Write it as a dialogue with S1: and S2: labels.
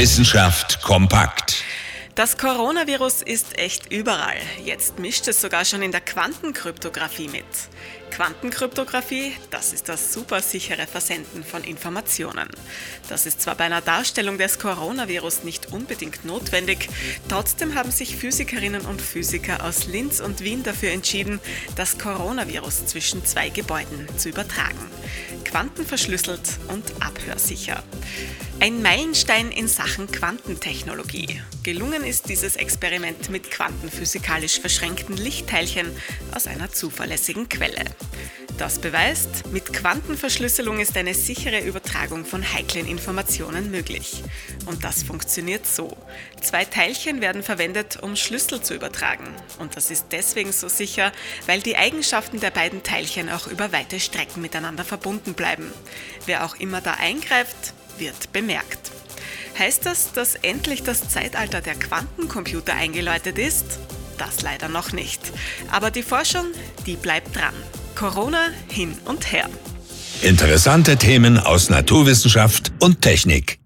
S1: Wissenschaft kompakt.
S2: Das Coronavirus ist echt überall. Jetzt mischt es sogar schon in der Quantenkryptographie mit. Quantenkryptographie, das ist das supersichere Versenden von Informationen. Das ist zwar bei einer Darstellung des Coronavirus nicht unbedingt notwendig, trotzdem haben sich Physikerinnen und Physiker aus Linz und Wien dafür entschieden, das Coronavirus zwischen zwei Gebäuden zu übertragen. Quantenverschlüsselt und abhörsicher. Ein Meilenstein in Sachen Quantentechnologie. Gelungen ist dieses Experiment mit quantenphysikalisch verschränkten Lichtteilchen aus einer zuverlässigen Quelle. Das beweist, mit Quantenverschlüsselung ist eine sichere Übertragung von heiklen Informationen möglich. Und das funktioniert so. Zwei Teilchen werden verwendet, um Schlüssel zu übertragen. Und das ist deswegen so sicher, weil die Eigenschaften der beiden Teilchen auch über weite Strecken miteinander verbunden bleiben. Wer auch immer da eingreift, wird bemerkt. Heißt das, dass endlich das Zeitalter der Quantencomputer eingeläutet ist? Das leider noch nicht. Aber die Forschung, die bleibt dran. Corona hin und her.
S1: Interessante Themen aus Naturwissenschaft und Technik.